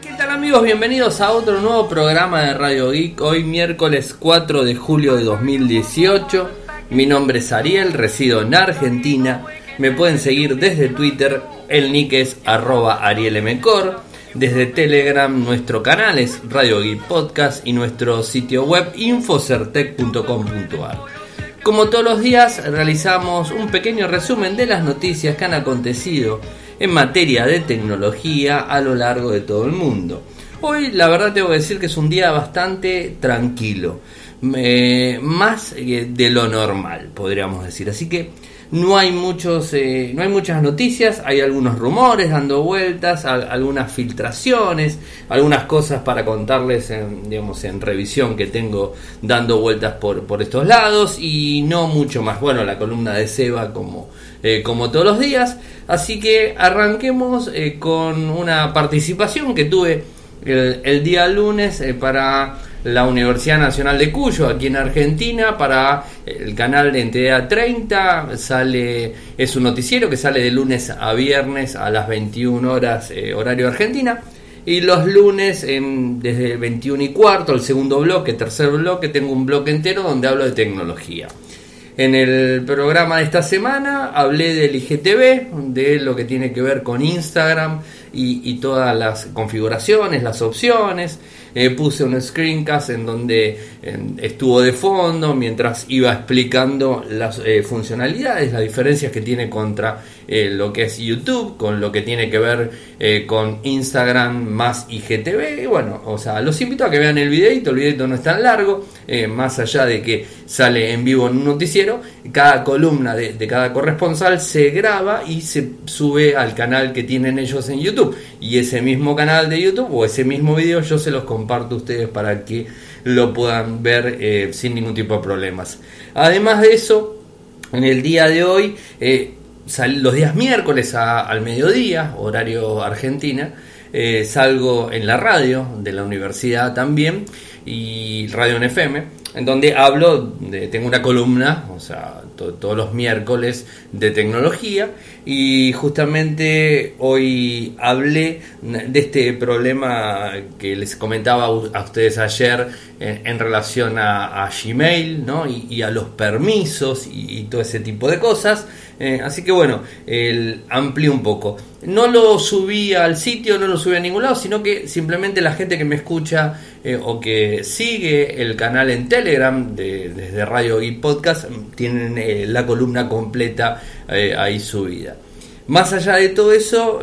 ¿Qué tal amigos? Bienvenidos a otro nuevo programa de Radio Geek. Hoy miércoles 4 de julio de 2018. Mi nombre es Ariel, resido en Argentina. Me pueden seguir desde Twitter, el nick es arroba arielmcor. Desde Telegram nuestro canal es Radio Geek Podcast y nuestro sitio web infocertec.com.ar. Como todos los días realizamos un pequeño resumen de las noticias que han acontecido en materia de tecnología a lo largo de todo el mundo. Hoy la verdad tengo que decir que es un día bastante tranquilo, eh, más de lo normal podríamos decir. Así que no hay muchos, eh, no hay muchas noticias, hay algunos rumores dando vueltas, algunas filtraciones, algunas cosas para contarles, en, digamos, en revisión que tengo dando vueltas por, por estos lados y no mucho más. Bueno, la columna de Seba como, eh, como todos los días, así que arranquemos eh, con una participación que tuve el, el día lunes para la Universidad Nacional de Cuyo, aquí en Argentina, para el canal de Entidad 30. Sale, es un noticiero que sale de lunes a viernes a las 21 horas eh, horario Argentina. Y los lunes, desde 21 y cuarto, el segundo bloque, tercer bloque, tengo un bloque entero donde hablo de tecnología. En el programa de esta semana hablé del IGTV, de lo que tiene que ver con Instagram y todas las configuraciones, las opciones. Eh, puse un screencast en donde estuvo de fondo mientras iba explicando las eh, funcionalidades, las diferencias que tiene contra eh, lo que es YouTube, con lo que tiene que ver con Instagram más IGTV. Y bueno, o sea, los invito a que vean el videito, el videito no es tan largo, más allá de que sale en vivo en un noticiero, cada columna de, cada corresponsal se graba y se sube al canal que tienen ellos en YouTube. Y ese mismo canal de YouTube o ese mismo video yo se los comparto a ustedes para que lo puedan ver eh, sin ningún tipo de problemas. Además de eso, en el día de hoy, eh, los días miércoles al mediodía, horario Argentina, eh, salgo en la radio de la universidad también y radio en FM, en donde hablo, tengo una columna, o sea, todos los miércoles de tecnología y justamente hoy hablé de este problema que les comentaba a ustedes ayer en, relación a, Gmail ¿no? y, a los permisos y, todo ese tipo de cosas. Eh, así que bueno, el, amplié un poco. No lo subí al sitio, no lo subí a ningún lado, sino que simplemente la gente que me escucha eh, o que sigue el canal en Telegram de, desde Radio y Podcast tienen eh, la columna completa ahí subida. Más allá de todo eso,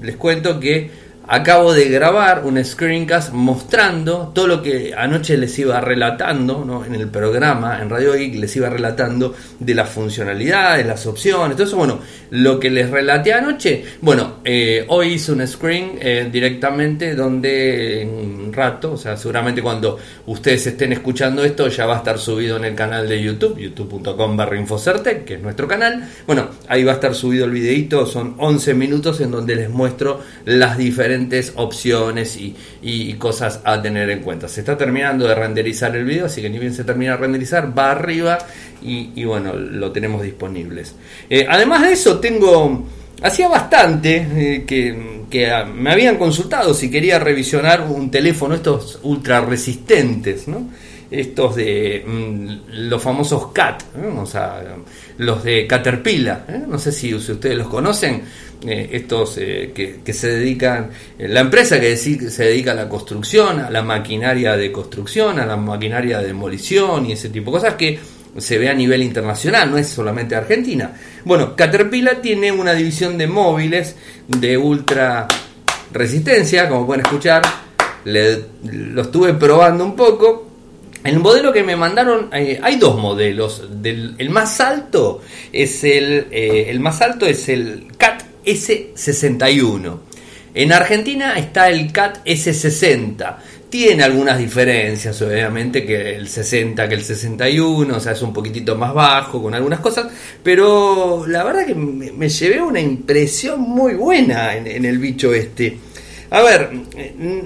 les cuento que acabo de grabar un screencast mostrando todo lo que anoche les iba relatando ¿no? en el programa, en Radio Geek, les iba relatando de las funcionalidades, las opciones, todo eso. Bueno, lo que les relaté anoche, bueno, eh, hoy hice un screen eh, directamente donde rato, o sea, seguramente cuando ustedes estén escuchando esto ya va a estar subido en el canal de YouTube, youtube.com barra Infocertec, que es nuestro canal. Bueno, ahí va a estar subido el videito, son 11 minutos en donde les muestro las diferentes opciones y, cosas a tener en cuenta. Se está terminando de renderizar el video, así que ni bien se termina de renderizar, va arriba y, bueno, lo tenemos disponibles. Eh, además de eso, tengo... Hacía bastante eh, que, ah, me habían consultado si quería revisionar un teléfono, estos ultra resistentes, ¿no? estos de mm, los famosos CAT, o sea, los de Caterpillar, ¿eh? no sé si ustedes los conocen, eh, estos eh, que, se dedican, la empresa que se dedica a la construcción, a la maquinaria de construcción, a la maquinaria de demolición y ese tipo de cosas que se ve a nivel internacional, no es solamente Argentina. Bueno, Caterpillar tiene una división de móviles de ultra resistencia, como pueden escuchar, lo estuve probando un poco. El modelo que me mandaron, hay dos modelos. Del, el más alto es el, el más alto es el CAT S61. En Argentina está el CAT S60. Tiene algunas diferencias, obviamente, que el 60, que el 61, o sea, es un poquitito más bajo con algunas cosas, pero la verdad que me, llevé una impresión muy buena en, el bicho este. A ver,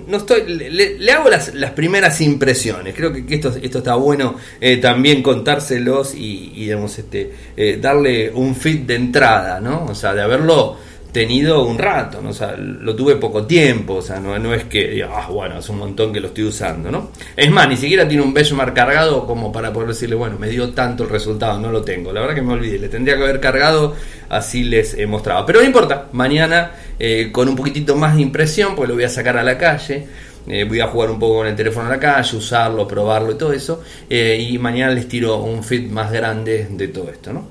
no estoy, le, hago las, las, primeras impresiones. Creo que, esto, esto está bueno eh, también contárselos y, y digamos, este, eh, darle un fit de entrada, ¿no? O sea, de haberlo tenido un rato, ¿no? o sea, lo tuve poco tiempo, o sea, no, es que ah, bueno, es un montón que lo estoy usando, ¿no? Es más, ni siquiera tiene un benchmark cargado como para poder decirle, bueno, me dio tanto el resultado, no lo tengo. La verdad que me olvidé, le tendría que haber cargado, así les he mostrado. Pero no importa, mañana eh, con un poquitito más de impresión, pues lo voy a sacar a la calle. Eh, voy a jugar un poco con el teléfono en la calle, usarlo, probarlo y todo eso. Eh, y mañana les tiro un feed más grande de todo esto, ¿no?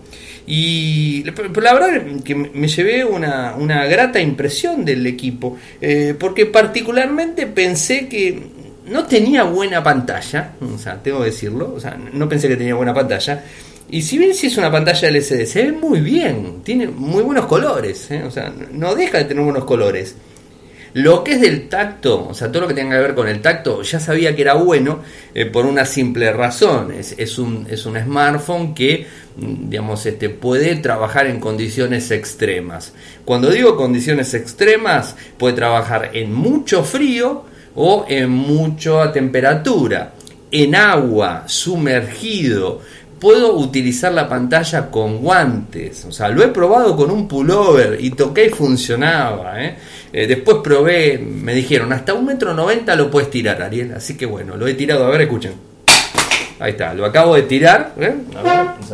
Y la verdad que me llevé una, una grata impresión del equipo, eh, porque particularmente pensé que no tenía buena pantalla, o sea, tengo que decirlo, o sea, no pensé que tenía buena pantalla. Y si bien si es una pantalla LCD, se ve muy bien, tiene muy buenos colores, ¿eh? o sea, no deja de tener buenos colores. Lo que es del tacto, o sea, todo lo que tenga que ver con el tacto, ya sabía que era bueno eh, por una simple razón. Es, un, es un smartphone que, digamos, este, puede trabajar en condiciones extremas. Cuando digo condiciones extremas, puede trabajar en mucho frío o en mucha temperatura, en agua, sumergido, puedo utilizar la pantalla con guantes. O sea, lo he probado con un pullover y toqué y funcionaba. ¿eh? Eh, después probé, me dijeron, hasta un metro noventa lo puedes tirar, Ariel. Así que bueno, lo he tirado. A ver, escuchen. Ahí está, lo acabo de tirar, ¿eh?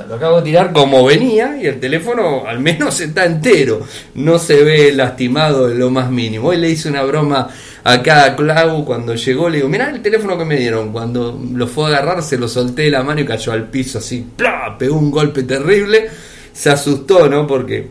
lo acabo de tirar como venía y el teléfono al menos está entero, no se ve lastimado en lo más mínimo. Hoy le hice una broma a Clau cuando llegó, le digo, mirá el teléfono que me dieron, cuando lo fue a agarrar se lo solté de la mano y cayó al piso así, ¡plá! pegó un golpe terrible, se asustó, ¿no? Porque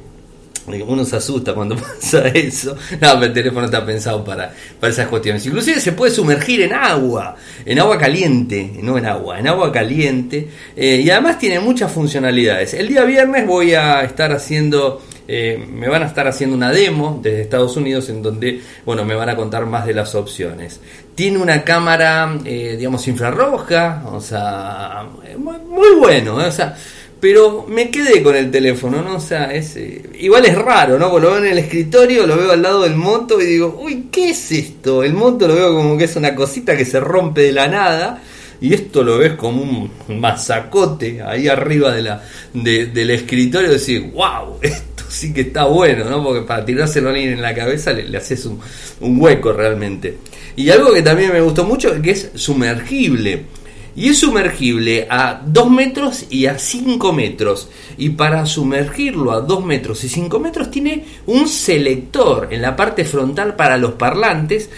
uno se asusta cuando pasa eso. No, el teléfono está pensado para, para esas cuestiones. Inclusive se puede sumergir en agua, en agua caliente, no en agua, en agua caliente. Eh, y además tiene muchas funcionalidades. El día viernes voy a estar haciendo... Eh, me van a estar haciendo una demo desde Estados Unidos en donde, bueno, me van a contar más de las opciones. Tiene una cámara, eh, digamos, infrarroja, o sea, muy, muy bueno, o sea, pero me quedé con el teléfono, ¿no? O sea, es, eh, igual es raro, ¿no? Porque lo veo en el escritorio, lo veo al lado del moto y digo, uy, ¿qué es esto? El moto lo veo como que es una cosita que se rompe de la nada. Y esto lo ves como un masacote ahí arriba de la, del escritorio. Y decís, wow, esto sí que está bueno, ¿no? Porque para tirárselo en la cabeza le, le haces un, un hueco realmente. Y algo que también me gustó mucho, que es sumergible y es sumergible a 2 metros y a 5 metros. Y para sumergirlo a 2 metros y 5 metros tiene un selector en la parte frontal para los parlantes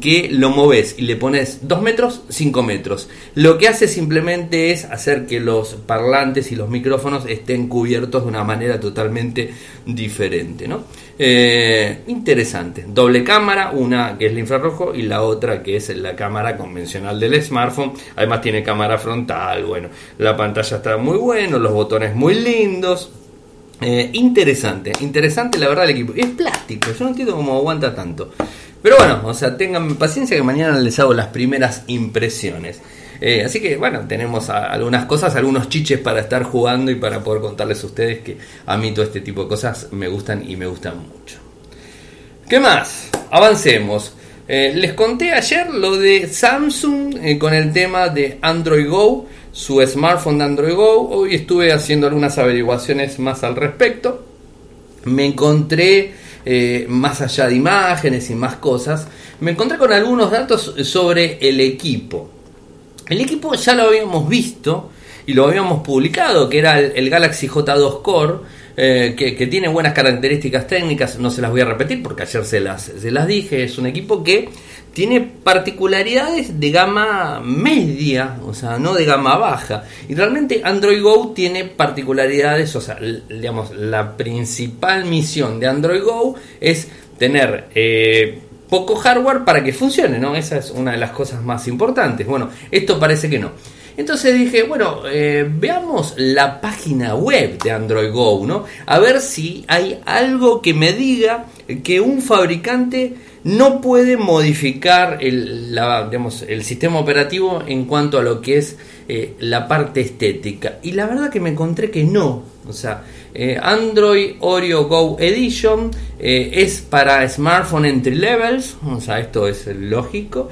que lo moves y le pones 2 metros, 5 metros. Lo que hace simplemente es hacer que los parlantes y los micrófonos estén cubiertos de una manera totalmente diferente. ¿no? Eh, interesante. Doble cámara, una que es el infrarrojo y la otra que es la cámara convencional del smartphone. Además tiene cámara frontal, bueno, la pantalla está muy bueno, los botones muy lindos. Eh, interesante, interesante la verdad el equipo. Es plástico, yo no entiendo cómo aguanta tanto. Pero bueno, o sea, tengan paciencia que mañana les hago las primeras impresiones. Eh, así que bueno, tenemos algunas cosas, algunos chiches para estar jugando y para poder contarles a ustedes que a mí todo este tipo de cosas me gustan y me gustan mucho. ¿Qué más? Avancemos. Eh, les conté ayer lo de Samsung eh, con el tema de Android Go, su smartphone de Android Go. Hoy estuve haciendo algunas averiguaciones más al respecto. Me encontré, más allá de imágenes y más cosas, me encontré con algunos datos sobre el equipo. El equipo ya lo habíamos visto y lo habíamos publicado, que era el, Galaxy J2 Core, eh, que, tiene buenas características técnicas, no se las voy a repetir porque ayer se las, se las dije, es un equipo que tiene particularidades de gama media, o sea, no de gama baja. Y realmente Android Go tiene particularidades, o sea, digamos, la principal misión de Android Go es tener eh, poco hardware para que funcione, ¿no? Esa es una de las cosas más importantes. Bueno, esto parece que no. Entonces dije, bueno, eh, veamos la página web de Android Go, ¿no? A ver si hay algo que me diga que un fabricante no puede modificar el, el sistema operativo en cuanto a lo que es eh, la parte estética. Y la verdad que me encontré que no. O sea, eh, Android Oreo Go Edition eh, es para smartphone entry levels, o sea, esto es lógico,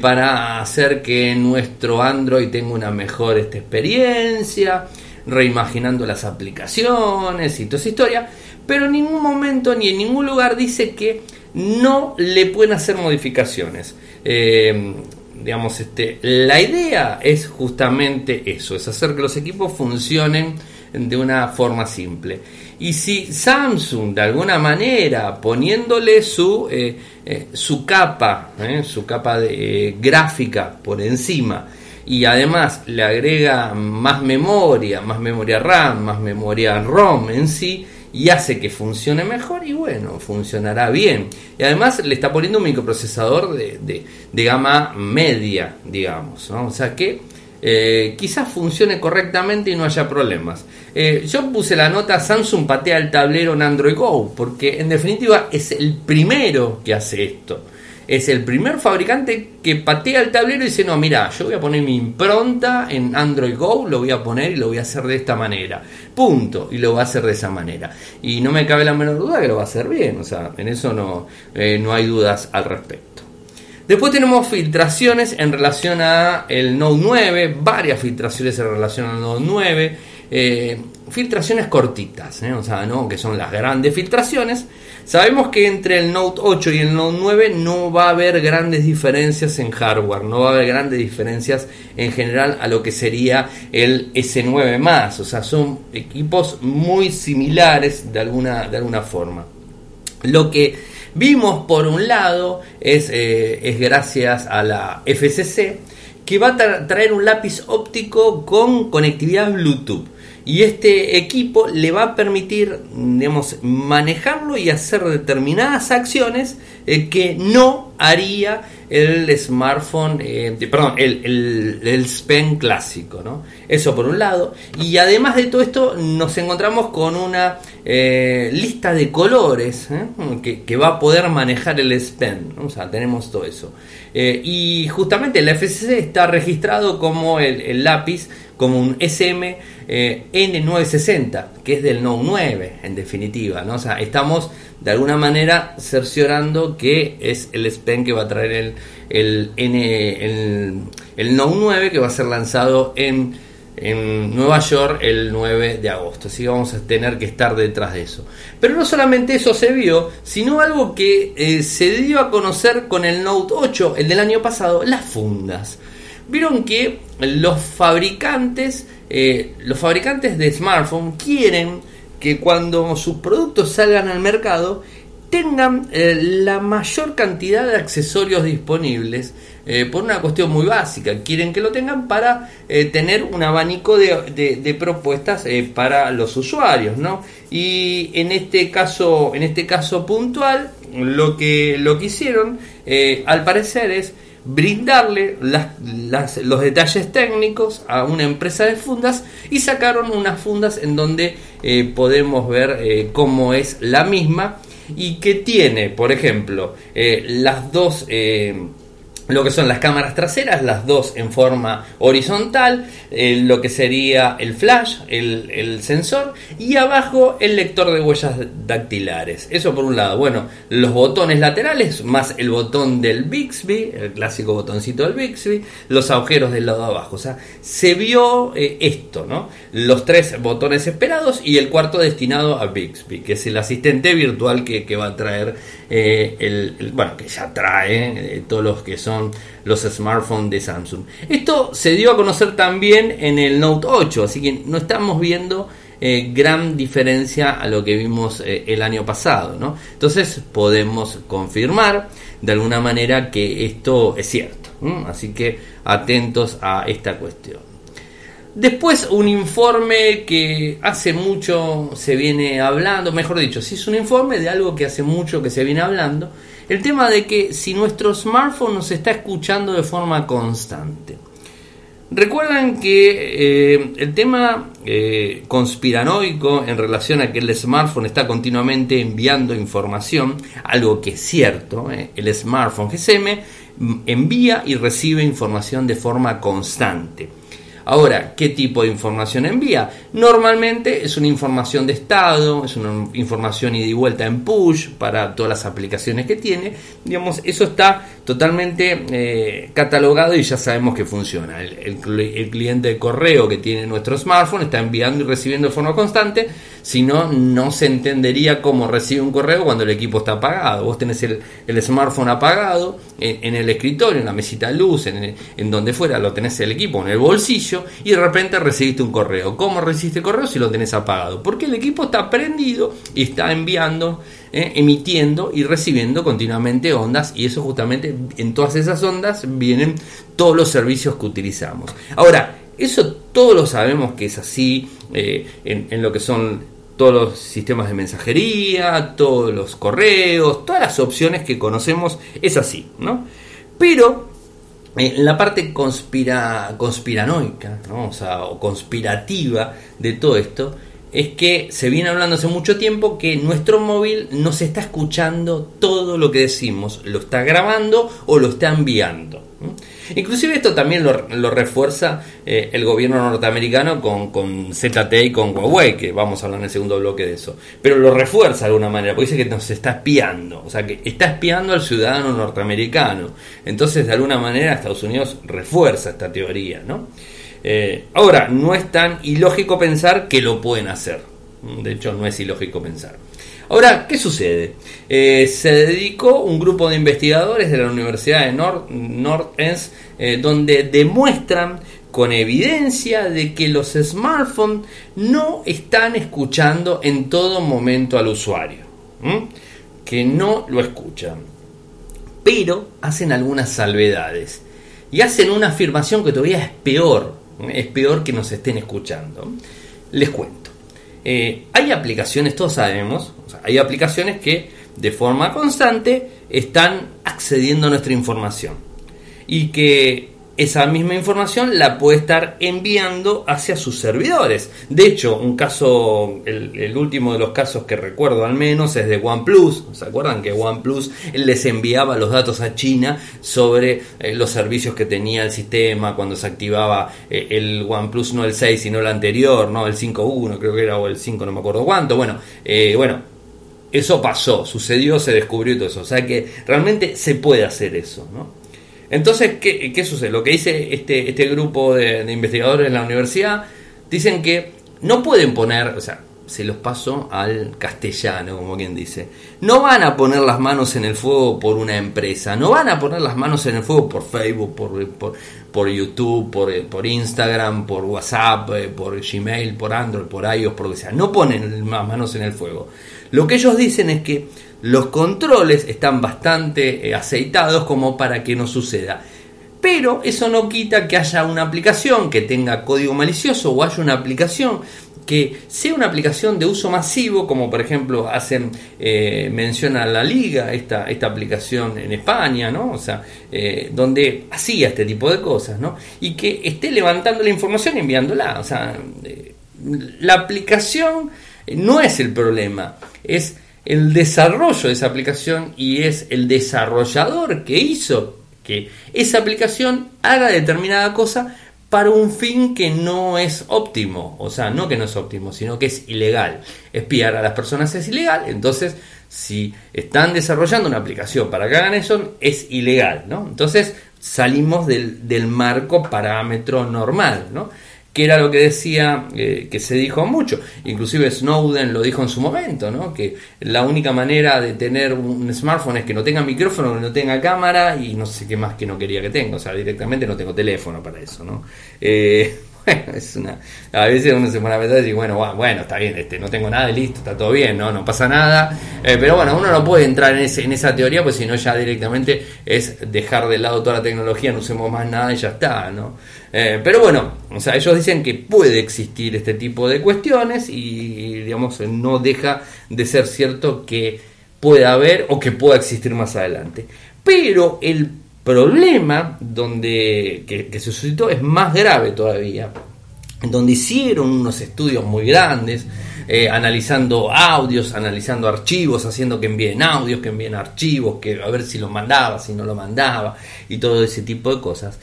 para hacer que nuestro Android tenga una mejor esta experiencia, reimaginando las aplicaciones y toda esa historia, pero en ningún momento ni en ningún lugar dice que no le pueden hacer modificaciones. Eh, digamos, este, la idea es justamente eso, es hacer que los equipos funcionen de una forma simple. Y si Samsung de alguna manera poniéndole su, eh, eh, su capa, su capa de, gráfica por encima, y además le agrega más memoria, más memoria RAM, más memoria ROM en sí, y hace que funcione mejor y bueno, funcionará bien. Y además le está poniendo un microprocesador de, de, gama media, digamos. O sea que eh, quizás funcione correctamente y no haya problemas. Eh, yo puse la nota Samsung patea el tablero en Android Go, porque en definitiva es el primero que hace esto es el primer fabricante que patea el tablero y dice, no, mira, yo voy a poner mi impronta en Android Go, lo voy a poner y lo voy a hacer de esta manera. Punto. Y lo va a hacer de esa manera. Y no me cabe la menor duda que lo va a hacer bien. O sea, en eso no, eh, no hay dudas al respecto. Después tenemos filtraciones en relación a el Note 9, varias filtraciones en relación al Note 9. Eh, filtraciones cortitas, ¿eh? o sea, ¿no? que son las grandes filtraciones. Sabemos que entre el Note 8 y el Note 9 no va a haber grandes diferencias en hardware, no va a haber grandes diferencias en general a lo que sería el S9 más, o sea, son equipos muy similares de alguna, de alguna forma. Lo que vimos por un lado es, eh, es gracias a la FCC que va a traer un lápiz óptico con conectividad Bluetooth. Y este equipo le va a permitir digamos, manejarlo y hacer determinadas acciones eh, que no haría el smartphone, eh, perdón, el, el, SPEN clásico, ¿no? Eso por un lado. Y además de todo esto, nos encontramos con una eh, lista de colores que, que, va a poder manejar el SPEN. O sea, tenemos todo eso. y justamente el FCC está registrado como el, el lápiz como un SM eh, N960, que es del Note 9, en definitiva. ¿no? O sea, estamos de alguna manera cerciorando que es el SPEN que va a traer el, el, N, el, el Note 9, que va a ser lanzado en, en Nueva York el 9 de agosto. Así que vamos a tener que estar detrás de eso. Pero no solamente eso se vio, sino algo que eh, se dio a conocer con el Note 8, el del año pasado, las fundas. Vieron que los fabricantes, eh, los fabricantes de smartphone quieren que cuando sus productos salgan al mercado tengan eh, la mayor cantidad de accesorios disponibles eh, por una cuestión muy básica. Quieren que lo tengan para tener un abanico de, propuestas para los usuarios, ¿no? Y en este caso, en este caso puntual, lo que lo que hicieron, al parecer, es brindarle los detalles técnicos a una empresa de fundas y sacaron unas fundas en donde eh, podemos ver eh, cómo es la misma y que tiene, por ejemplo, eh, las dos lo que son las cámaras traseras, las dos en forma horizontal, eh, lo que sería el flash, el, sensor, y abajo el lector de huellas dactilares. Eso por un lado. Bueno, los botones laterales, más el botón del Bixby, el clásico botoncito del Bixby, los agujeros del lado de abajo. O sea, se vio eh, esto, ¿no? Los tres botones esperados y el cuarto destinado a Bixby, que es el asistente virtual que, va a traer, eh, el, bueno, que ya trae todos los que son los smartphones de Samsung. Esto se dio a conocer también en el Note 8, así que no estamos viendo eh, gran diferencia a lo que vimos eh, el año pasado. ¿no? Entonces podemos confirmar de alguna manera que esto es cierto. Así que atentos a esta cuestión. Después un informe que hace mucho se viene hablando, mejor dicho, si es un informe de algo que hace mucho que se viene hablando, el tema de que si nuestro smartphone nos está escuchando de forma constante. Recuerdan que eh, el tema eh, conspiranoico en relación a que el smartphone está continuamente enviando información, algo que es cierto, eh, el smartphone GSM envía y recibe información de forma constante. Ahora, ¿qué tipo de información envía? Normalmente es una información de estado, es una información ida y vuelta en push para todas las aplicaciones que tiene. Digamos, eso está totalmente eh, catalogado y ya sabemos que funciona. El, cliente de correo que tiene nuestro smartphone está enviando y recibiendo de forma constante, si no, no se entendería cómo recibe un correo cuando el equipo está apagado. Vos tenés el, smartphone apagado en, el escritorio, en la mesita de luz, en, en donde fuera, lo tenés el equipo en el bolsillo y de repente recibiste un correo. ¿Cómo recibiste el correo si lo tenés apagado? Porque el equipo está prendido y está enviando, eh, emitiendo y recibiendo continuamente ondas y eso justamente en todas esas ondas vienen todos los servicios que utilizamos. Ahora, eso todos lo sabemos que es así eh, en, lo que son todos los sistemas de mensajería, todos los correos, todas las opciones que conocemos, es así, ¿no? Pero eh, la parte conspira, conspiranoica, o, conspirativa de todo esto, es que se viene hablando hace mucho tiempo que nuestro móvil nos está escuchando todo lo que decimos, lo está grabando o lo está enviando. Inclusive esto también lo, refuerza eh, el gobierno norteamericano con, con ZTE y con Huawei, que vamos a hablar en el segundo bloque de eso. Pero lo refuerza de alguna manera, porque dice que nos está espiando, o sea, que está espiando al ciudadano norteamericano. Entonces, de alguna manera, Estados Unidos refuerza esta teoría, ¿no? Eh, ahora, no es tan ilógico pensar que lo pueden hacer. De hecho, no es ilógico pensar. Ahora, ¿qué sucede? Eh, se dedicó un grupo de investigadores de la Universidad de North, Northends eh, donde demuestran con evidencia de que los smartphones no están escuchando en todo momento al usuario, que no lo escuchan, pero hacen algunas salvedades y hacen una afirmación que todavía es peor, es peor que nos estén escuchando. Les cuento. Eh, hay aplicaciones, todos sabemos, hay aplicaciones que de forma constante están accediendo a nuestra información y que esa misma información la puede estar enviando hacia sus servidores. De hecho, un caso, el, último de los casos que recuerdo al menos es de OnePlus. ¿Se acuerdan que OnePlus les enviaba los datos a China sobre eh, los servicios que tenía el sistema cuando se activaba eh, el OnePlus, no el 6, sino el anterior, no el 5.1 creo que era, o el 5, no me acuerdo cuánto. Bueno, eh, bueno, eso pasó, sucedió, se descubrió todo eso. O sea que realmente se puede hacer eso, ¿no? Entonces, ¿qué, sucede? Lo que dice este, este grupo de, investigadores en la universidad, dicen que no pueden poner, o sea, se los paso al castellano, como quien dice. No van a poner las manos en el fuego por una empresa, no van a poner las manos en el fuego por Facebook, por, por, YouTube, por, por, Instagram, por WhatsApp, eh, por Gmail, por Android, por iOS, por lo que sea. No ponen las manos en el fuego. Lo que ellos dicen es que los controles están bastante eh, aceitados como para que no suceda. Pero eso no quita que haya una aplicación que tenga código malicioso o haya una aplicación que sea una aplicación de uso masivo, como por ejemplo hacen eh, la liga, esta, esta aplicación en España, ¿no? O sea, eh, donde hacía este tipo de cosas, ¿no? Y que esté levantando la información y enviándola. O sea, la aplicación no es el problema, es el desarrollo de esa aplicación y es el desarrollador que hizo que esa aplicación haga determinada cosa para un fin que no es óptimo, o sea, no que no es óptimo, sino que es ilegal. Espiar a las personas es ilegal, entonces si están desarrollando una aplicación para que hagan eso, es ilegal, ¿no? Entonces salimos del, del marco parámetro normal, ¿no? Que era lo que decía, eh, que se dijo mucho, inclusive Snowden lo dijo en su momento, ¿no? que la única manera de tener un smartphone es que no tenga micrófono, que no tenga cámara y no sé qué más que no quería que tenga, o sea, directamente no tengo teléfono para eso. ¿no? Eh, bueno, es una, a veces uno se pone a pensar y dice, bueno, bueno, está bien, este, no tengo nada y listo, está todo bien, no, no pasa nada. Eh, pero bueno, uno no puede entrar en, ese, en esa teoría, pues si no ya directamente es dejar de lado toda la tecnología, no usemos más nada y ya está, ¿no? Eh, pero bueno, o sea, ellos dicen que puede existir este tipo de cuestiones y, digamos, no deja de ser cierto que pueda haber o que pueda existir más adelante. Pero el problema donde, que, se suscitó es más grave todavía, donde hicieron unos estudios muy grandes, eh, analizando audios, analizando archivos, haciendo que envíen audios, que envíen archivos, que a ver si lo mandaba, si no lo mandaba, y todo ese tipo de cosas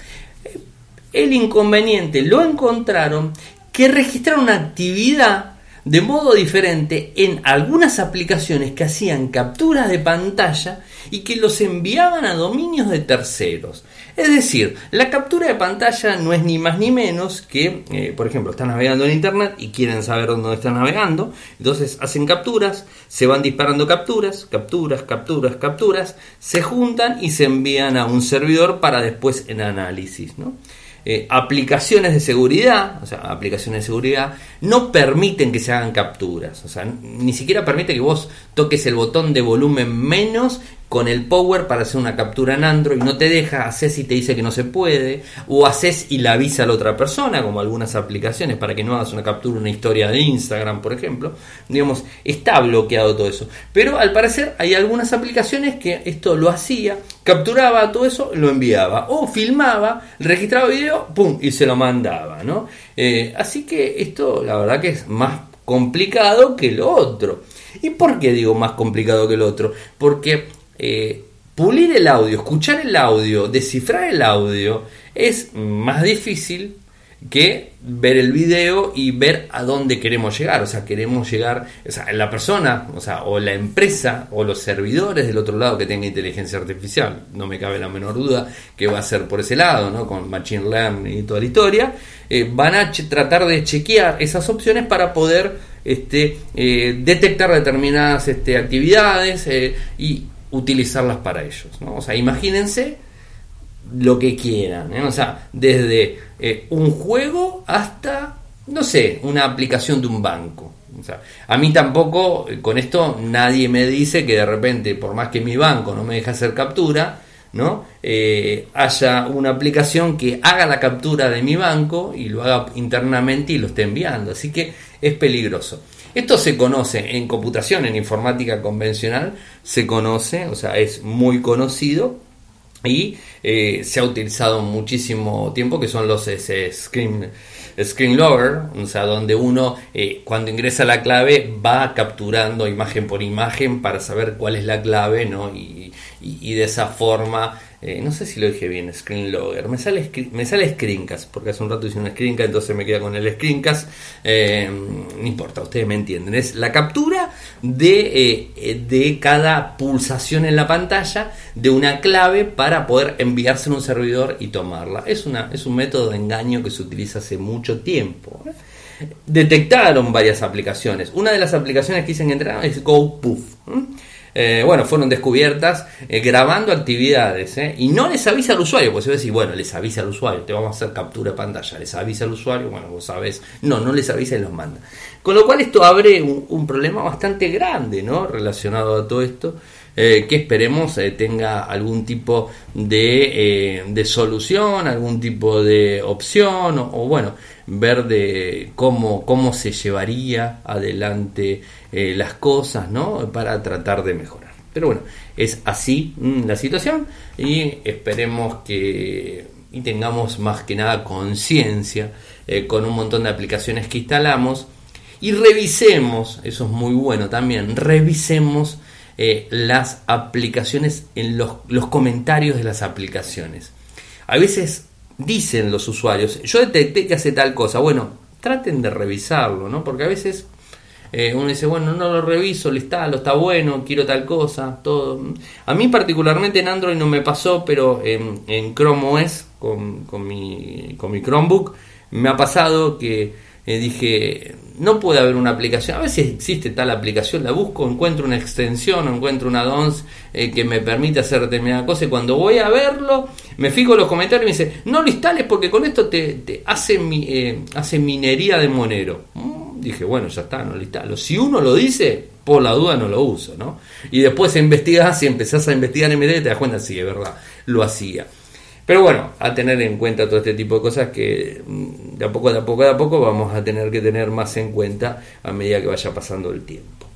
el inconveniente lo encontraron que registraron una actividad de modo diferente en algunas aplicaciones que hacían capturas de pantalla y que los enviaban a dominios de terceros. Es decir, la captura de pantalla no es ni más ni menos que, eh, por ejemplo, están navegando en Internet y quieren saber dónde están navegando, entonces hacen capturas, se van disparando capturas, capturas, capturas, capturas, se juntan y se envían a un servidor para después en análisis. ¿no? Eh, aplicaciones de seguridad, o sea, aplicaciones de seguridad, no permiten que se hagan capturas. O sea, ni siquiera permite que vos toques el botón de volumen menos con el power para hacer una captura en Android, no te deja, haces y te dice que no se puede, o haces y la avisa a la otra persona, como algunas aplicaciones, para que no hagas una captura, una historia de Instagram, por ejemplo. Digamos, está bloqueado todo eso. Pero al parecer hay algunas aplicaciones que esto lo hacía, capturaba todo eso, lo enviaba, o filmaba, registraba video, pum, y se lo mandaba, ¿no? Eh, así que esto, la verdad que es más complicado que lo otro. ¿Y por qué digo más complicado que el otro? Porque eh, pulir el audio, escuchar el audio, descifrar el audio es más difícil que ver el video y ver a dónde queremos llegar. O sea, queremos llegar, o sea, la persona, o sea, o la empresa o los servidores del otro lado que tenga inteligencia artificial. No me cabe la menor duda que va a ser por ese lado, ¿no? Con Machine Learning y toda la historia. Eh, van a tratar de chequear esas opciones para poder este, eh, detectar determinadas este, actividades y utilizarlas para ellos. O sea, imagínense lo que quieran. ¿eh? O sea, desde eh, un juego hasta, no sé, una aplicación de un banco. O sea, a mí tampoco, eh, con esto nadie me dice que de repente, por más que mi banco no me deje hacer captura, ¿no? haya una aplicación que haga la captura de mi banco y lo haga internamente y lo esté enviando. Así que es peligroso. Esto se conoce en computación, en informática convencional, se conoce, o sea, es muy conocido y eh, se ha utilizado muchísimo tiempo, que son los screen, screen logger, o sea, donde uno eh, cuando ingresa la clave va capturando imagen por imagen para saber cuál es la clave, ¿no? y de esa forma eh, no sé si lo dije bien, Screen Logger. Me sale, me sale Screencast, porque hace un rato hice un Screencast, entonces me queda con el Screencast. Eh, no importa, ustedes me entienden. Es la captura de, eh, de cada pulsación en la pantalla de una clave para poder enviarse en un servidor y tomarla. Es, una, es un método de engaño que se utiliza hace mucho tiempo. Detectaron varias aplicaciones. Una de las aplicaciones que dicen que entraron es GoPuff. Eh, bueno, fueron descubiertas eh, grabando actividades. Eh, y no les avisa al usuario, pues se decir, bueno, les avisa al usuario, te vamos a hacer captura de pantalla, les avisa al usuario, bueno, vos sabés, no, no les avisa y los manda. Con lo cual esto abre un, problema bastante grande, ¿no? Relacionado a todo esto. que esperemos tenga algún tipo de, de, solución, algún tipo de opción, o, bueno, ver de cómo, cómo se llevaría adelante eh, las cosas, ¿no? Para tratar de mejorar. Pero bueno, es así mm, la situación y esperemos que y tengamos más que nada conciencia eh, con un montón de aplicaciones que instalamos y revisemos, eso es muy bueno también, revisemos eh, las aplicaciones en los, los comentarios de las aplicaciones. A veces dicen los usuarios, yo detecté que hace tal cosa, bueno, traten de revisarlo, ¿no? Porque a veces eh, uno dice, bueno, no lo reviso, lo instalo, está bueno, quiero tal cosa, todo. A mí particularmente en Android no me pasó, pero en, en Chrome OS, con, con, mi, con mi Chromebook, me ha pasado que eh, dije, no puede haber una aplicación, a veces existe tal aplicación, la busco, encuentro una extensión, encuentro una DONS eh, que me permite hacer determinada cosa y cuando voy a verlo, me fijo en los comentarios y me dice, no lo instales porque con esto te, te hace, mi, hace minería de monero. Mm, dije, bueno, ya está, no lo Si uno lo dice, por la duda no lo uso, ¿no? Y después investigás y empezás a investigar en MD te das cuenta, sí, es verdad, lo hacía. Pero bueno, a tener en cuenta todo este tipo de cosas que mm, de a poco, de a poco, de a poco vamos a tener que tener más en cuenta a medida que vaya pasando el tiempo.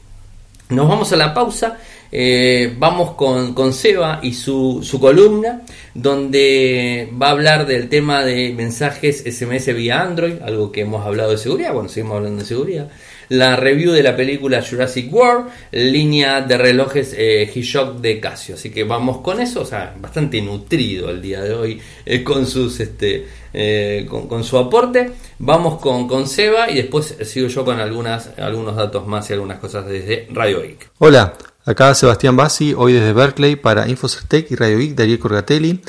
Nos vamos a la pausa, eh, vamos con, con, Seba y su, su, columna, donde va a hablar del tema de mensajes SMS vía Android, algo que hemos hablado de seguridad, bueno, seguimos hablando de seguridad. La review de la película Jurassic World, línea de relojes eh, G-Shock de Casio. Así que vamos con eso, o sea, bastante nutrido el día de hoy eh, con sus este eh, con, su aporte. Vamos con, con Seba y después sigo yo con algunas, algunos datos más y algunas cosas desde Radio Geek. Hola, acá Sebastián Bassi, hoy desde Berkeley para Infocertec y Radio Geek, Darío Corgatelli.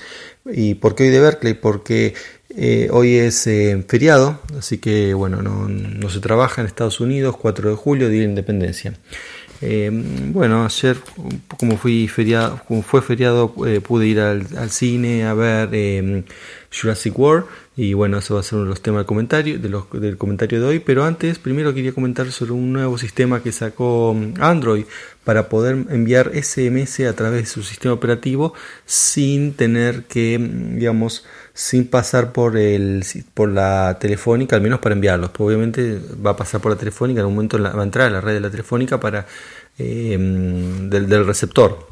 ¿Y por qué hoy de Berkeley? Porque eh, hoy es eh, feriado, así que bueno, no, se trabaja en Estados Unidos, 4 de julio, Día de Independencia. Eh, bueno, ayer, como, fui feriado, fue feriado, pude ir al, cine a ver Jurassic World. Y bueno, eso va a ser uno de los temas del comentario, de del comentario de hoy. Pero antes, primero quería comentar sobre un nuevo sistema que sacó mm, Android para poder enviar SMS a través de su sistema operativo sin tener que, mm, digamos, sin pasar por, el, por la telefónica, al menos para enviarlos. Pues obviamente va a pasar por la telefónica, en un momento va a entrar a la red de la telefónica para, eh, mm, del, receptor,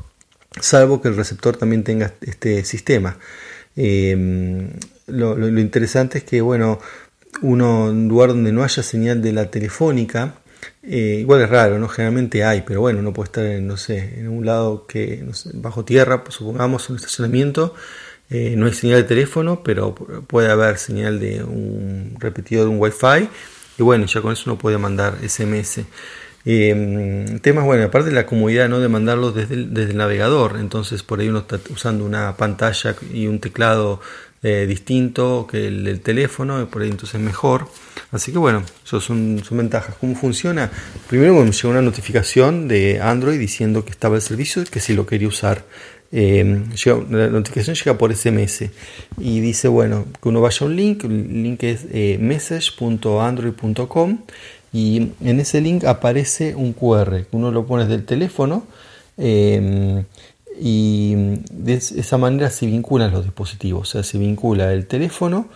salvo que el receptor también tenga este sistema. Eh, lo, interesante es que, bueno, uno, en un lugar donde no haya señal de la telefónica, eh, igual es raro, ¿no? Generalmente hay, pero bueno, uno puede estar en, no sé, en un lado que, bajo tierra, supongamos, en un estacionamiento, eh, no hay señal de teléfono, pero puede haber señal de un repetidor un wifi y bueno, ya con eso uno puede mandar SMS. Eh, temas, bueno, aparte de la comodidad ¿no? de mandarlos desde desde el navegador, entonces por ahí uno está usando una pantalla y un teclado eh, distinto que el, el, teléfono, por ahí entonces mejor. Así que bueno, eso son, son ventajas. ¿Cómo funciona? Primero me llegó una notificación de Android diciendo que estaba el servicio y que si lo quería usar. Eh, la notificación llega por SMS y dice bueno que uno vaya a un link, el link es eh, message.android.com y en ese link aparece un QR, uno lo pone del teléfono y de esa manera se vinculan los dispositivos, o sea, se vincula el teléfono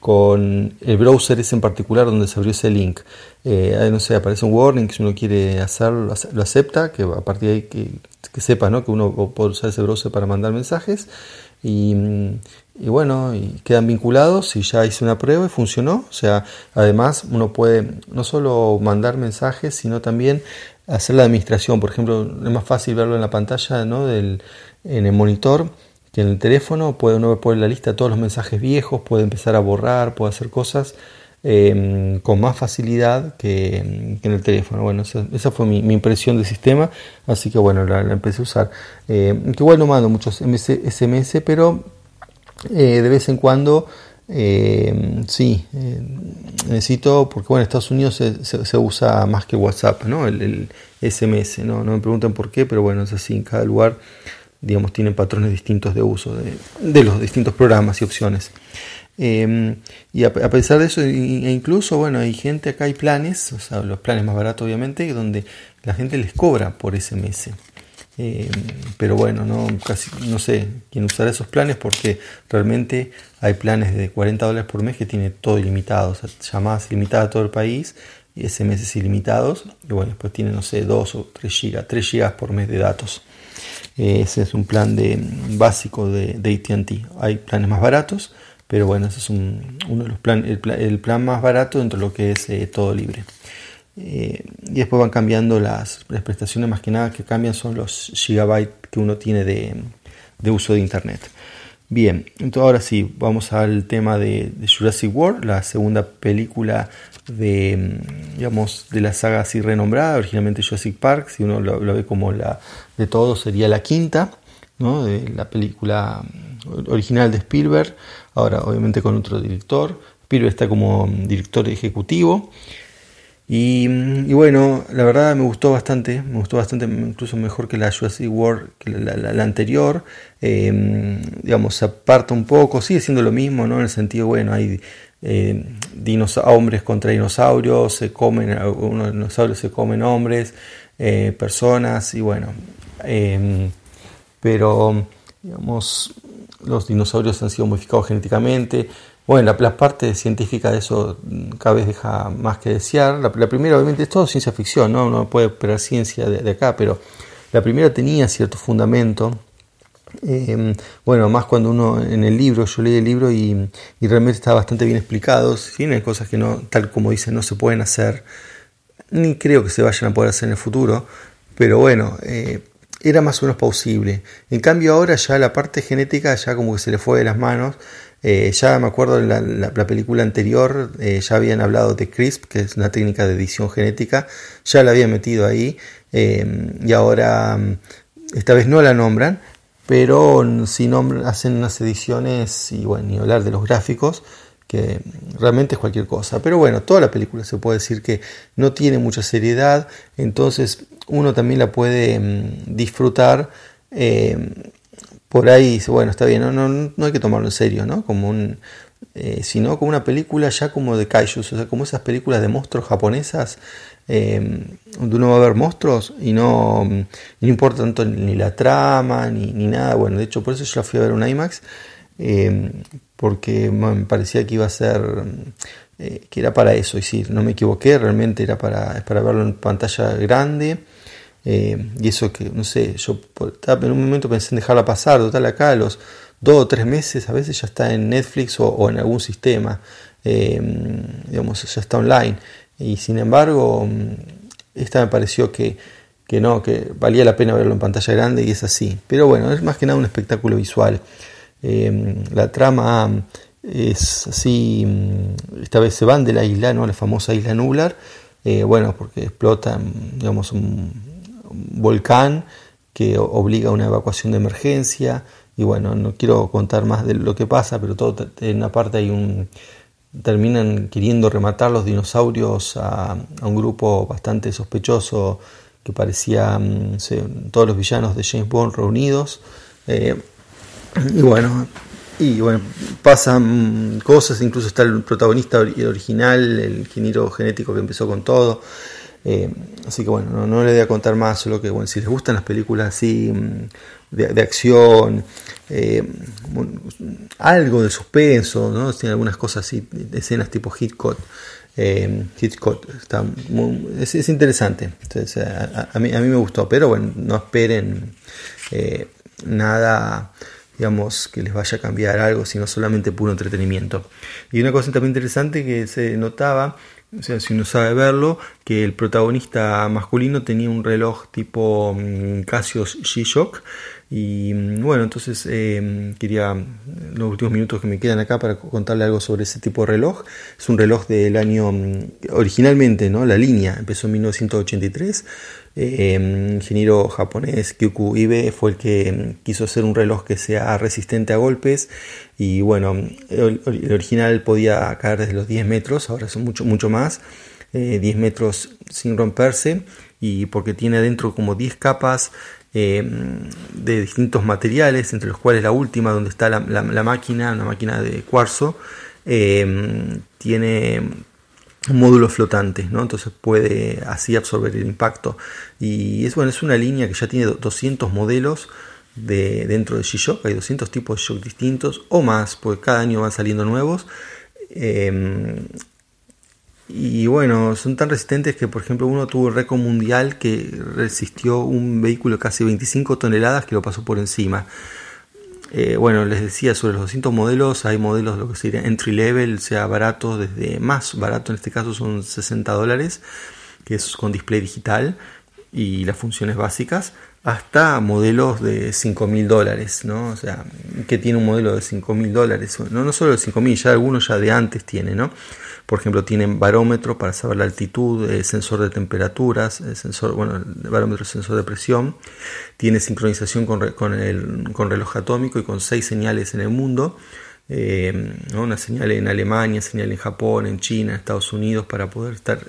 con el browser ese en particular donde se abrió ese link. Eh, no sé, aparece un warning si uno quiere hacerlo, lo acepta, que a partir de ahí que, que sepa ¿no? que uno puede usar ese browser para mandar mensajes. Y, y, bueno, y quedan vinculados y ya hice una prueba y funcionó. O sea, además uno puede no solo mandar mensajes, sino también hacer la administración. Por ejemplo, es más fácil verlo en la pantalla, ¿no? Del, en el monitor que en el teléfono. Puede uno ver la lista todos los mensajes viejos, puede empezar a borrar, puede hacer cosas em, con más facilidad que, en el teléfono. Bueno, esa, fue mi, impresión del sistema, así que bueno, la, empecé a usar. Eh, que igual no mando muchos SMS, pero eh, de vez en cuando eh, sí, eh, necesito, porque bueno, en Estados Unidos se, se, usa más que WhatsApp, ¿no? El, SMS, ¿no? No me preguntan por qué, pero bueno, es así, en cada lugar, digamos, tienen patrones distintos de uso de, los distintos programas y opciones. Em, y a, pesar de eso, e incluso, bueno, hay gente acá, hay planes, o sea, los planes más baratos obviamente, donde la gente les cobra por SMS. Eh, pero bueno, no, casi, no sé quién usará esos planes porque realmente hay planes de 40 dólares por mes que tiene todo ilimitado, llamadas ilimitadas a todo el país y SMS ilimitados. Y bueno, después tiene, no sé, 2 o 3 gigas, 3 gigas por mes de datos. Eh, ese es un plan de, básico de, de ATT. Hay planes más baratos, pero bueno, ese es un, uno de los planes, el, plan más barato dentro de lo que es eh, todo libre. Eh, y después van cambiando las, prestaciones, más que nada que cambian son los gigabytes que uno tiene de, uso de internet. Bien, entonces ahora sí, vamos al tema de, Jurassic World, la segunda película de, digamos, de la saga así renombrada, originalmente Jurassic Park, si uno lo, ve como la de todo, sería la quinta, ¿no? de la película original de Spielberg, ahora obviamente con otro director. Spielberg está como director ejecutivo. Y, bueno, la verdad me gustó bastante, me gustó bastante, incluso mejor que la Jurassic World, que la, anterior. Eh, digamos, se aparta un poco, sigue siendo lo mismo, ¿no? En el sentido, bueno, hay eh, hombres contra dinosaurios, se comen, unos dinosaurios se comen hombres, eh, personas, y bueno. Em, pero, digamos, los dinosaurios han sido modificados genéticamente, bueno, la, parte científica de eso cada vez deja más que desear. La, primera, obviamente, es todo ciencia ficción, ¿no? Uno puede esperar ciencia de, acá, pero la primera tenía cierto fundamento. Em, bueno, más cuando uno en el libro, yo leí el libro y, realmente está bastante bien explicado. Tiene cosas que no, tal como dicen, no se pueden hacer ni creo que se vayan a poder hacer en el futuro, pero bueno, eh, era más o menos plausible. En cambio ahora ya la parte genética ya como que se le fue de las manos. Eh, ya me acuerdo en la, película anterior, eh, ya habían hablado de CRISP, que es una técnica de edición genética, ya la habían metido ahí y ahora mm, esta vez no la nombran, pero si nombran, hacen unas ediciones y bueno, ni hablar de los gráficos, que realmente es cualquier cosa. Pero bueno, toda la película se puede decir que no tiene mucha seriedad, entonces uno también la puede mm, disfrutar. Por ahí, bueno, está bien, no, no, hay que tomarlo en serio, ¿no? Como un, eh, sino como una película ya como de kaijus, o sea, como esas películas de monstruos japonesas, eh, donde uno va a ver monstruos y no, no importa tanto ni la trama ni, ni, nada. Bueno, de hecho, por eso yo la fui a ver un IMAX, porque me parecía que iba a ser, eh, que era para eso, y sí, no me equivoqué, realmente era para, para verlo en pantalla grande. Eh, y eso que, no sé, yo en un momento pensé en dejarla pasar, total acá, a los dos o tres meses, a veces ya está en Netflix o, en algún sistema, eh, digamos, ya está online. Y sin embargo, esta me pareció que, que no, que valía la pena verlo en pantalla grande y es así. Pero bueno, es más que nada un espectáculo visual. Em, la trama es así, mm, esta vez se van de la isla, ¿no? la famosa isla Nublar, eh, bueno, porque explota digamos, un, volcán que obliga a una evacuación de emergencia, y bueno, no quiero contar más de lo que pasa, pero todo en una parte hay un terminan queriendo rematar los dinosaurios a, un grupo bastante sospechoso que parecía mm, todos los villanos de James Bond reunidos. Eh, y bueno, y bueno, pasan cosas, incluso está el protagonista original, el ingeniero genético que empezó con todo. Eh, así que bueno, no, le voy a contar más, solo que bueno, si les gustan las películas así mm, de, acción, eh, algo de suspenso, ¿no? Tiene algunas cosas así, escenas tipo Hitchcock. Eh, está es, interesante, Entonces, a, mí, a mí me gustó, pero bueno, no esperen nada digamos, que les vaya a cambiar algo, sino solamente puro entretenimiento. Y una cosa también interesante que se notaba, o sea, si uno sabe verlo, que el protagonista masculino tenía un reloj tipo mm, Casio G-Shock. Y mm, bueno, entonces eh, quería los últimos minutos que me quedan acá para contarle algo sobre ese tipo de reloj. Es un reloj del año, mm, originalmente, ¿no? La línea empezó en 1983 eh, ingeniero japonés Kyuku Ibe fue el que em, quiso hacer un reloj que sea resistente a golpes y bueno, el, original podía caer desde los 10 metros, ahora son mucho, mucho más, 10 eh, metros sin romperse y porque tiene adentro como 10 capas em, de distintos materiales, entre los cuales la última, donde está la, máquina, una máquina de cuarzo, tiene un módulo flotante, ¿no? entonces puede así absorber el impacto. Y es, bueno, es una línea que ya tiene 200 modelos de, dentro de G-Shock, hay 200 tipos de shock distintos o más, porque cada año van saliendo nuevos. Em, y bueno, son tan resistentes que, por ejemplo, uno tuvo el récord mundial que resistió un vehículo de casi 25 toneladas que lo pasó por encima. Eh, bueno, les decía sobre los 200 modelos, hay modelos lo que sería entry level, o sea, baratos, desde más barato en este caso son 60 dólares, que es con display digital y las funciones básicas, hasta modelos de 5 mil dólares, ¿no? O sea, que tiene un modelo de 5 mil dólares, no, no solo de 5 mil, ya algunos ya de antes tiene, ¿no? Por ejemplo, tienen barómetro para saber la altitud, eh, sensor de temperaturas, eh, sensor, bueno, barómetro sensor de presión, tiene sincronización con, con, el, con reloj atómico y con seis señales en el mundo. Eh, una señal en Alemania, señal en Japón, en China, Estados Unidos para poder estar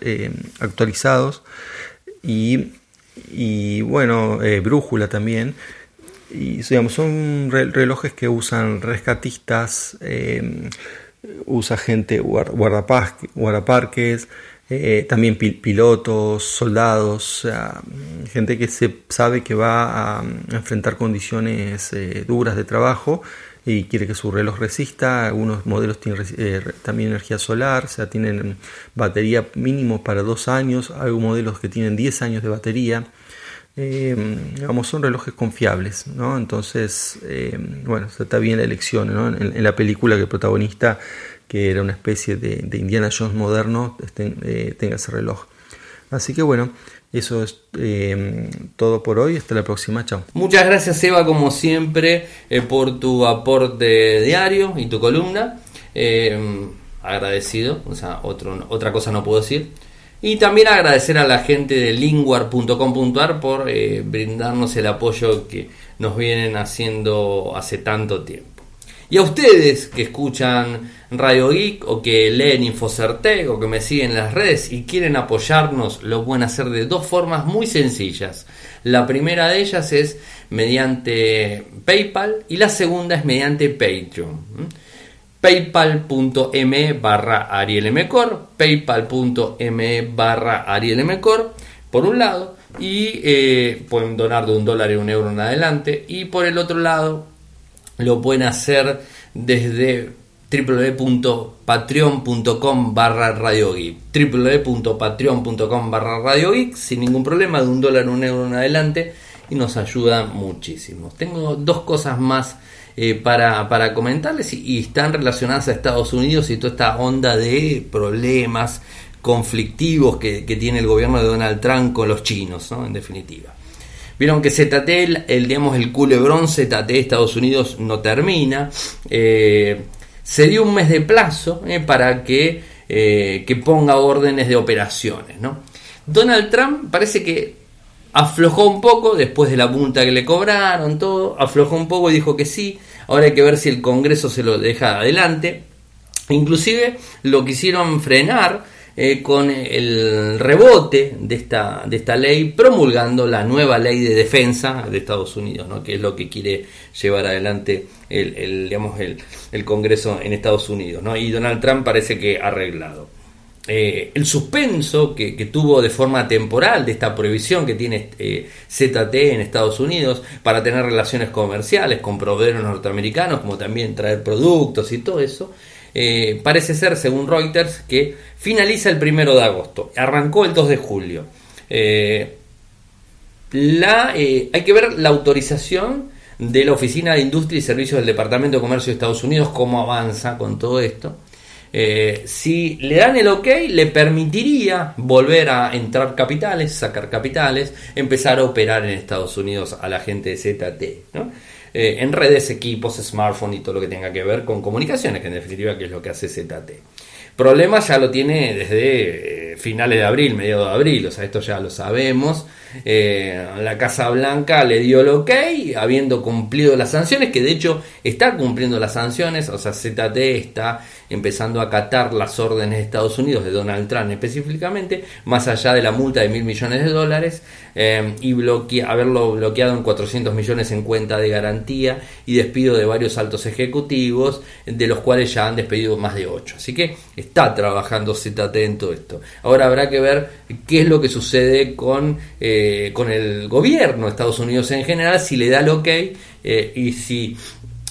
actualizados y, y bueno, brújula también. Y digamos, son relojes que usan rescatistas, usa gente guardaparques, eh, también pilotos, soldados, gente que se sabe que va a, enfrentar condiciones eh, duras de trabajo y quiere que su reloj resista. Algunos modelos tienen eh, también energía solar, o sea, tienen batería mínimo para dos años, hay modelos que tienen 10 años de batería. Eh, digamos, son relojes confiables, ¿no? Entonces, eh, bueno, está bien la elección, ¿no? en, la película que el protagonista, que era una especie de, Indiana Jones moderno, este, eh, tenga ese reloj. Así que bueno, eso es eh, todo por hoy. Hasta la próxima. Chao. Muchas gracias, Eva, como siempre, eh, por tu aporte diario y tu columna. Eh, agradecido, o sea, otro, otra cosa no puedo decir. Y también agradecer a la gente de linguar.com.ar por brindarnos el apoyo que nos vienen haciendo hace tanto tiempo. Y a ustedes que escuchan Radio Geek o que leen Infocertec o que me siguen en las redes y quieren apoyarnos, lo pueden hacer de dos formas muy sencillas. La primera de ellas es mediante PayPal y la segunda es mediante Patreon. paypal.me barra arielmcor, paypal.me barra arielmcor, por un lado, y eh, pueden donar de un dólar y un euro en adelante, y por el otro lado, lo pueden hacer desde www.patreon.com barra www.patreon.com barra sin ningún problema, de un dólar, un euro en adelante y nos ayuda muchísimo. Tengo dos cosas más eh, para, comentarles y, están relacionadas a Estados Unidos y toda esta onda de problemas conflictivos que, que tiene el gobierno de Donald Trump con los chinos, ¿no? en definitiva. Vieron que ZT, el, digamos, el culebrón ZT de Estados Unidos no termina. Eh, se dio un mes de plazo eh, para que, que, ponga órdenes de operaciones. ¿no? Donald Trump parece que aflojó un poco después de la punta que le cobraron, todo, aflojó un poco y dijo que sí. Ahora hay que ver si el Congreso se lo deja adelante. Inclusive lo quisieron frenar eh, con el rebote de esta, de esta ley, promulgando la nueva ley de defensa de Estados Unidos, ¿no? que es lo que quiere llevar adelante el, digamos, el, Congreso en Estados Unidos. ¿no? Y Donald Trump parece que ha arreglado. Eh, el suspenso que, tuvo de forma temporal de esta prohibición que tiene eh, ZT en Estados Unidos para tener relaciones comerciales con proveedores norteamericanos, como también traer productos y todo eso, eh, parece ser, según Reuters, que finaliza el primero de agosto. Arrancó el 2 de julio. La, hay que ver la autorización de la Oficina de Industria y Servicios del Departamento de Comercio de Estados Unidos, cómo avanza con todo esto. Si le dan el ok, le permitiría volver a entrar capitales, sacar capitales, empezar a operar en Estados Unidos a la gente de ZT. Eh, en redes, equipos, smartphone y todo lo que tenga que ver con comunicaciones, que en definitiva es lo que hace ZT. Problema ya lo tiene desde eh, finales de abril, mediados de abril, o sea, esto ya lo sabemos. Eh, la Casa Blanca le dio el ok, habiendo cumplido las sanciones, que de hecho está cumpliendo las sanciones, o sea, ZT está empezando a acatar las órdenes de Estados Unidos, de Donald Trump específicamente, más allá de la multa de mil millones de dólares, eh, y haberlo bloqueado en 400 millones en cuenta de garantía y despido de varios altos ejecutivos, de los cuales ya han despedido más de 8. Así que está trabajando ZT en todo esto. Ahora habrá que ver qué es lo que sucede con, eh, con el gobierno de Estados Unidos en general, si le da el ok eh, y si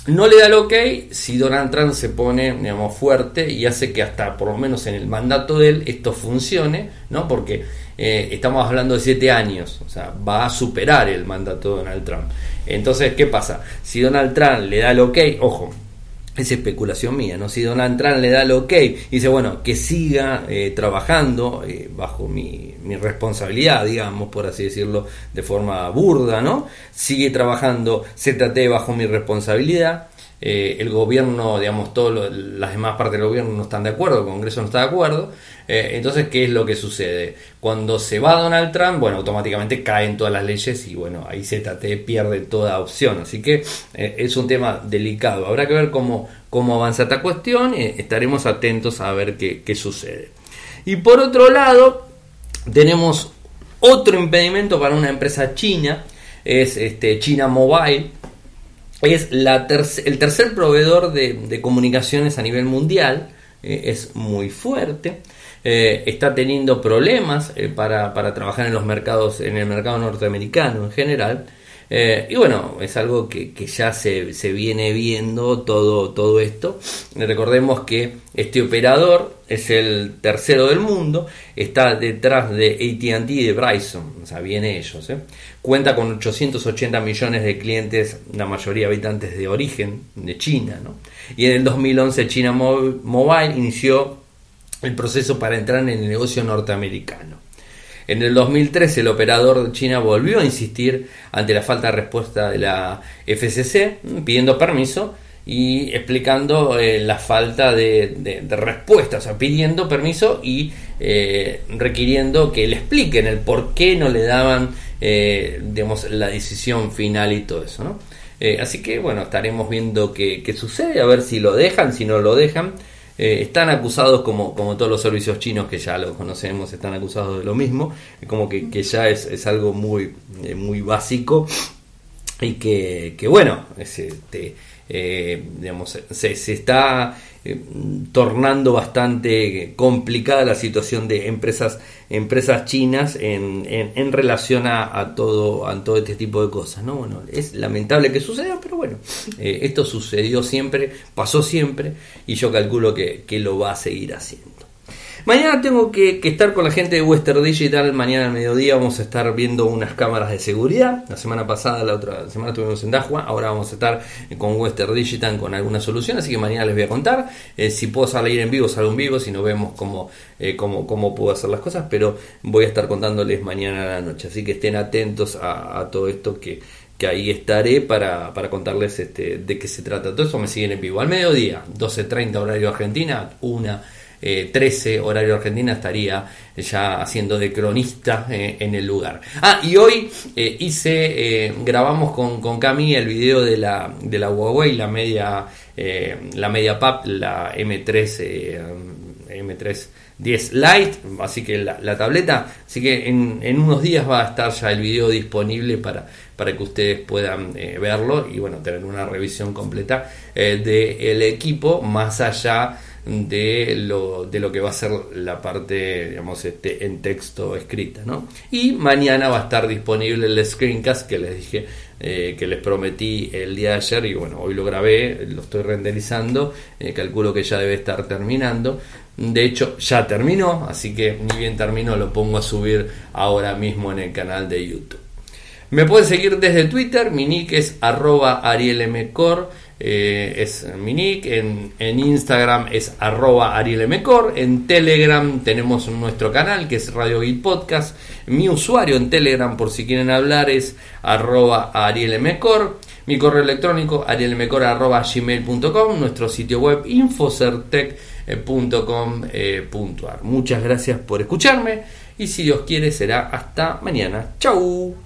no le da el ok si Donald Trump se pone, digamos, fuerte y hace que hasta por lo menos en el mandato de él esto funcione, ¿no? Porque eh, estamos hablando de siete años, o sea, va a superar el mandato de Donald Trump. Entonces, ¿qué pasa? Si Donald Trump le da el ok, ojo, es especulación mía, ¿no? Si Donald Trump le da el ok dice, bueno, que siga eh, trabajando eh, bajo mi, mi, responsabilidad, digamos, por así decirlo, de forma burda, ¿no? Sigue trabajando ZT bajo mi responsabilidad, eh, el gobierno, digamos, todas las demás partes del gobierno no están de acuerdo, el Congreso no está de acuerdo. Eh, entonces, ¿qué es lo que sucede? Cuando se va Donald Trump, bueno, automáticamente caen todas las leyes y bueno, ahí ZT pierde toda opción. Así que eh, es un tema delicado. Habrá que ver cómo, cómo avanza esta cuestión. estaremos atentos a ver qué, qué sucede. Y por otro lado, tenemos otro impedimento para una empresa china, es este, China Mobile es la el tercer proveedor de, comunicaciones a nivel mundial, eh, es muy fuerte, eh, está teniendo problemas eh, para, para, trabajar en los mercados, en el mercado norteamericano en general, eh, y bueno, es algo que, ya se, se, viene viendo todo, todo esto. Recordemos que este operador es el tercero del mundo, está detrás de ATT y de Bryson, o sea, viene ellos. ¿eh? Cuenta con 880 millones de clientes, la mayoría habitantes de origen de China. ¿no? Y en el 2011 China Mobile inició el proceso para entrar en el negocio norteamericano. En el 2013 el operador de China volvió a insistir ante la falta de respuesta de la FCC pidiendo permiso y explicando eh, la falta de, respuesta, o sea, pidiendo permiso y eh, requiriendo que le expliquen el por qué no le daban eh, la decisión final y todo eso. ¿no? así que bueno, estaremos viendo qué, sucede, a ver si lo dejan, si no lo dejan. Están acusados como, como todos los servicios chinos que ya lo conocemos, están acusados de lo mismo, como que, que ya es, es, algo muy, muy básico y que, que bueno, es, este, eh, digamos, se está eh, tornando bastante complicada la situación de empresas, empresas chinas en, en, relación a, todo, a todo este tipo de cosas. ¿no? Bueno, es lamentable que suceda, pero bueno, eh, esto sucedió siempre, pasó siempre y yo calculo que lo va a seguir haciendo. Mañana tengo que, estar con la gente de Western Digital. Mañana al mediodía vamos a estar viendo unas cámaras de seguridad. La semana pasada, la otra semana estuvimos en Dahua. Ahora vamos a estar con Western Digital con alguna solución. Así que mañana les voy a contar. Eh, si puedo salir en vivo, salgo en vivo. Si no vemos cómo, eh, cómo, cómo, puedo hacer las cosas. Pero voy a estar contándoles mañana a la noche. Así que estén atentos a, todo esto que, que ahí estaré para, para, contarles este, de qué se trata. Todo eso me siguen en vivo. Al mediodía, 12.30 horario Argentina, una 13 eh, horario Argentina estaría ya haciendo de cronista eh, en el lugar. Ah, y hoy eh, hice, grabamos con, con Cami el video de la, de la Huawei, la media, la media PAP, la M3, M3 10 Lite, así que la, tableta, así que en, en, unos días va a estar ya el video disponible para, para que ustedes puedan verlo y bueno, tener una revisión completa del equipo más allá de lo, de lo que va a ser la parte, digamos, este, en texto escrita, ¿no? Y mañana va a estar disponible el screencast que les dije, eh, que les prometí el día de ayer y bueno, hoy lo grabé, lo estoy renderizando, eh, calculo que ya debe estar terminando. De hecho, ya terminó, así que ni bien terminó, lo pongo a subir ahora mismo en el canal de YouTube. Me pueden seguir desde Twitter, mi nick es arroba arielmcor. Eh, es mi nick, en, Instagram es arroba arielmcor, en Telegram tenemos nuestro canal que es Radio Geek Podcast, mi usuario en Telegram por si quieren hablar es arroba arielmcor, mi correo electrónico arielmcor arroba gmail.com, nuestro sitio web infocertec.com.ar. Eh, Muchas gracias por escucharme y si Dios quiere será hasta mañana. Chau.